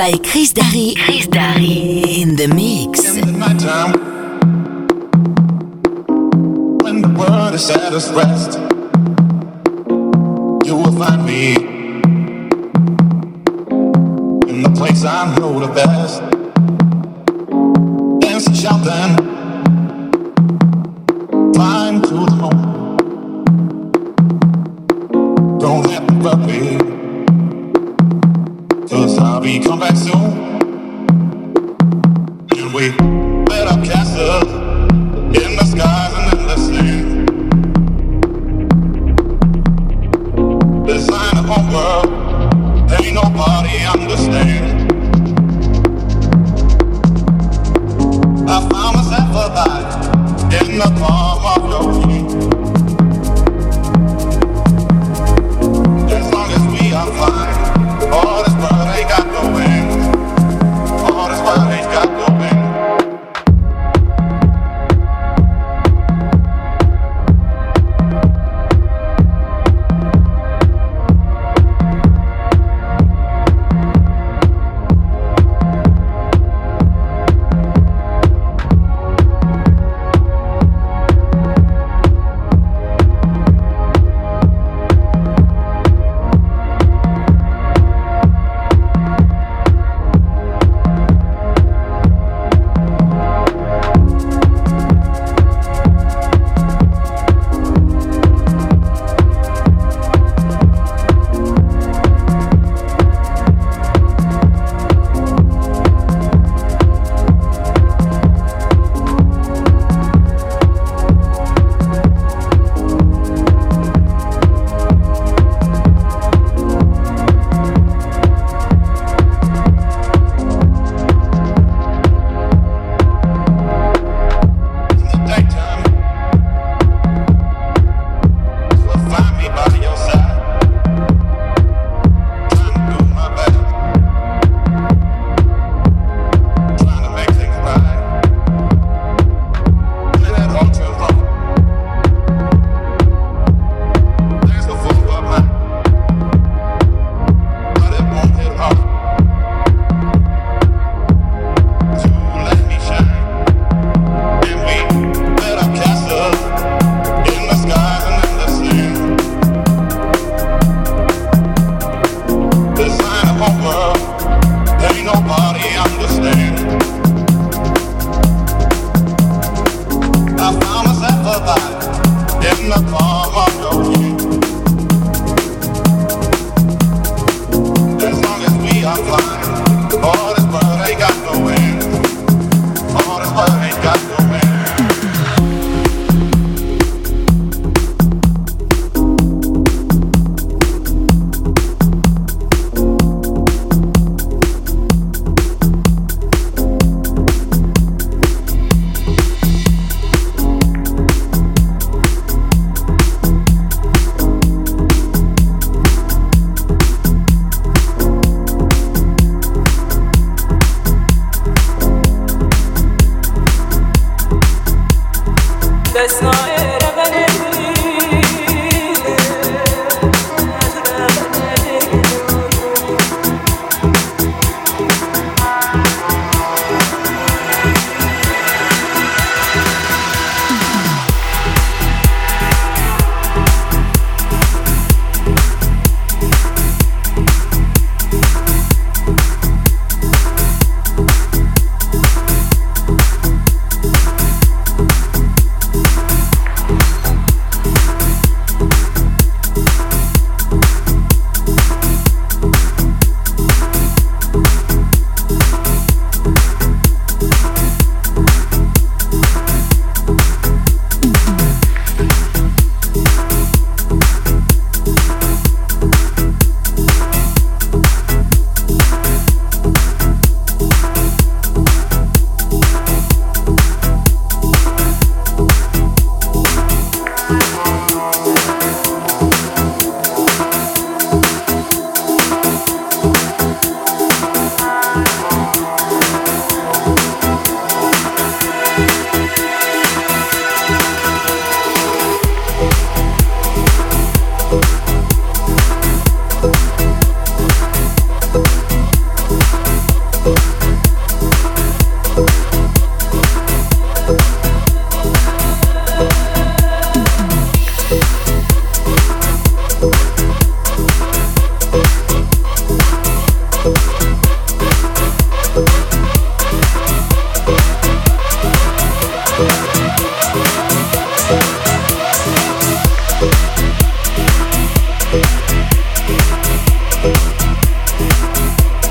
by Chris Darry. Chris Darry in the mix. In the when the world is at its rest, you will find me in the place I know the best. that's not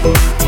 Thank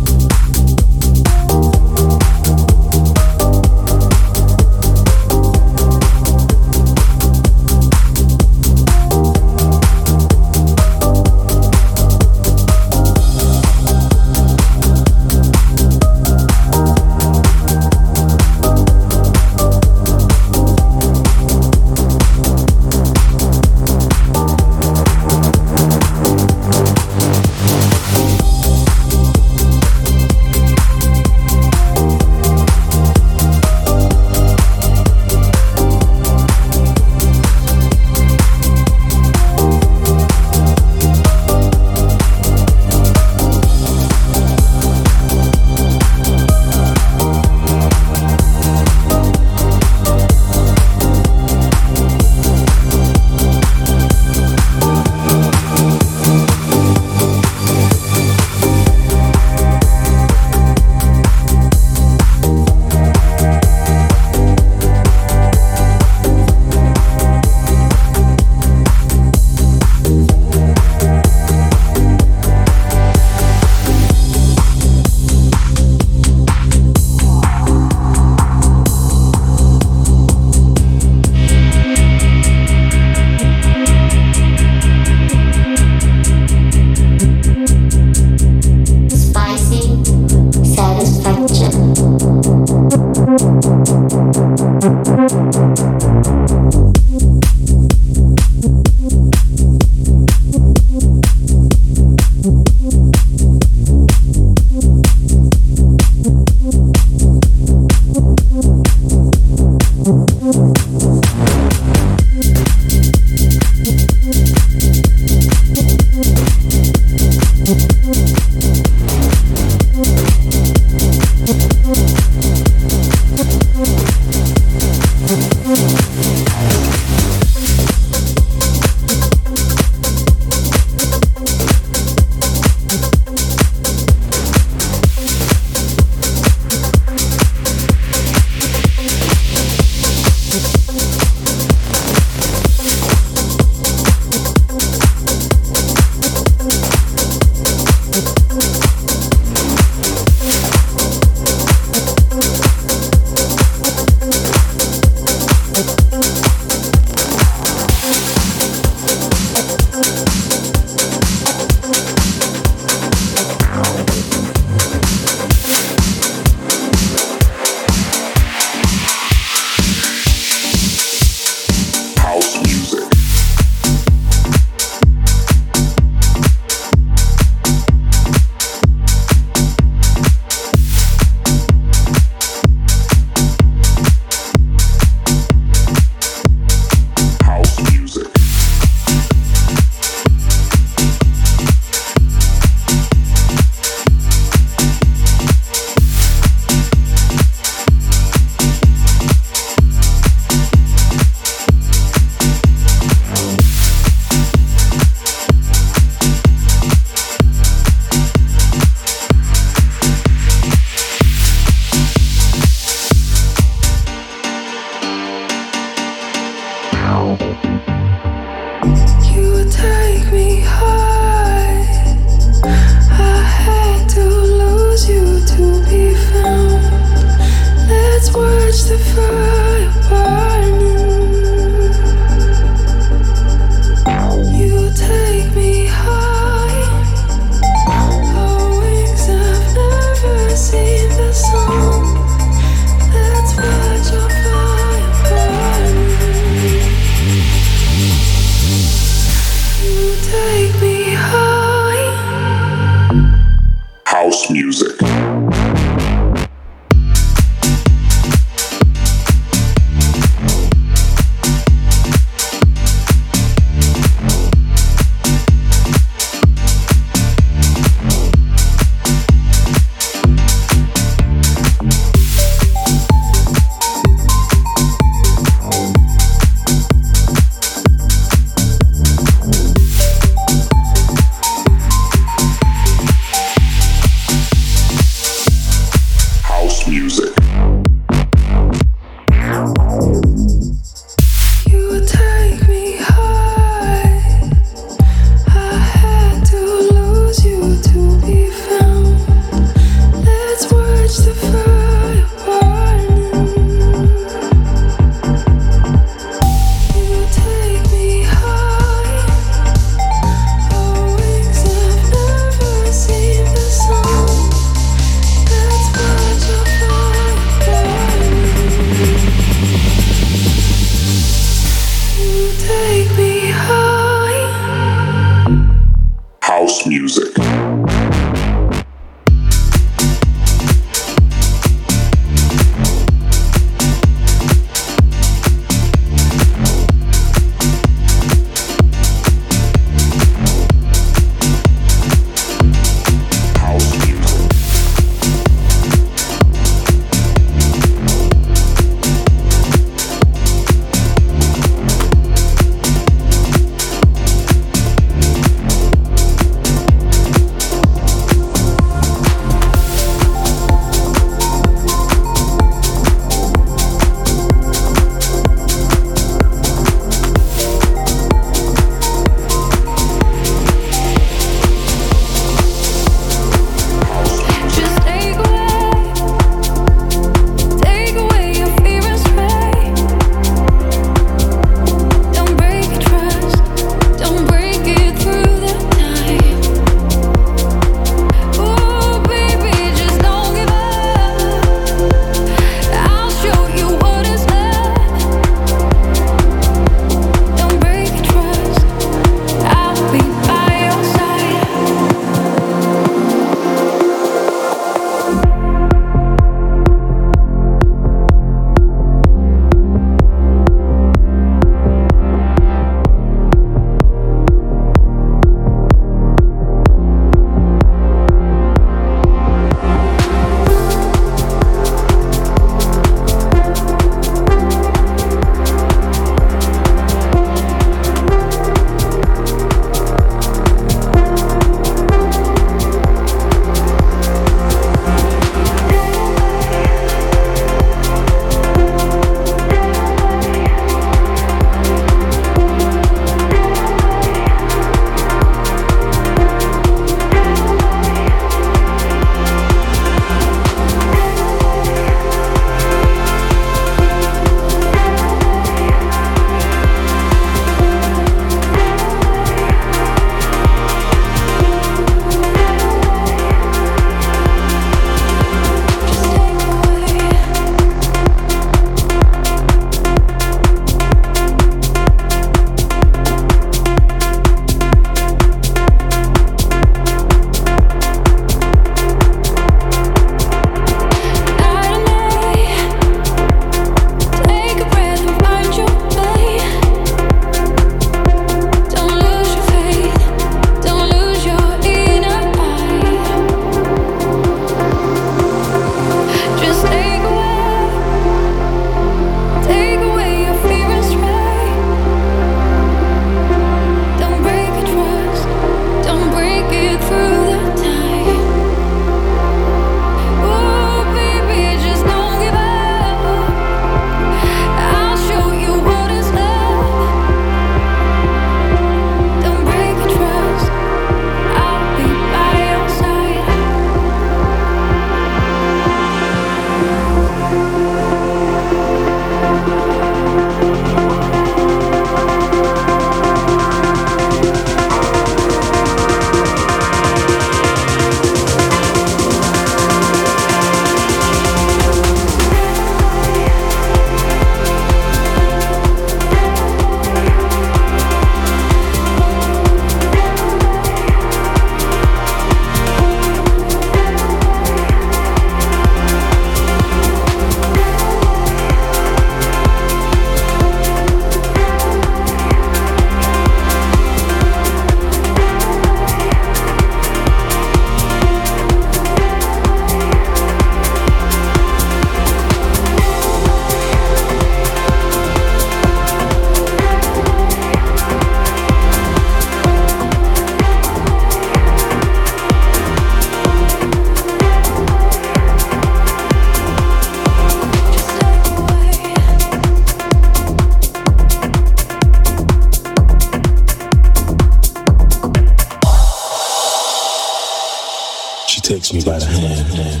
takes me by the hand,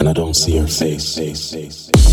and I don't see her face.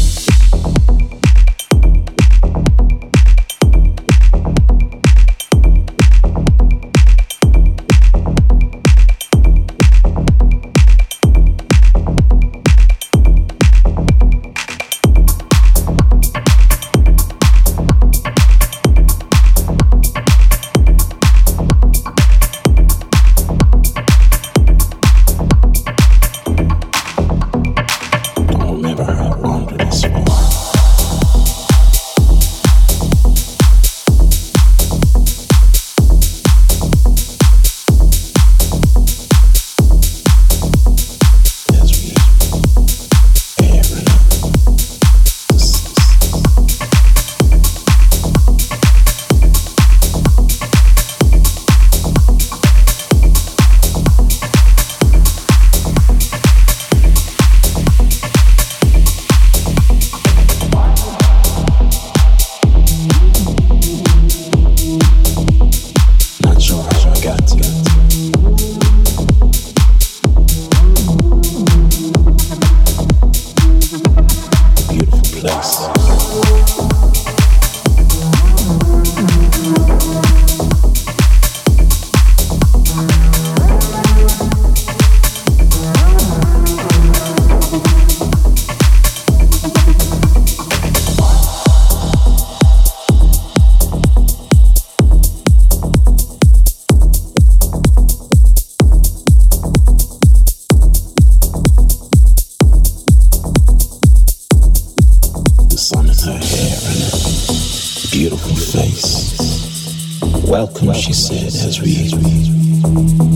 Face. Welcome, she said as we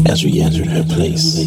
as we entered her place.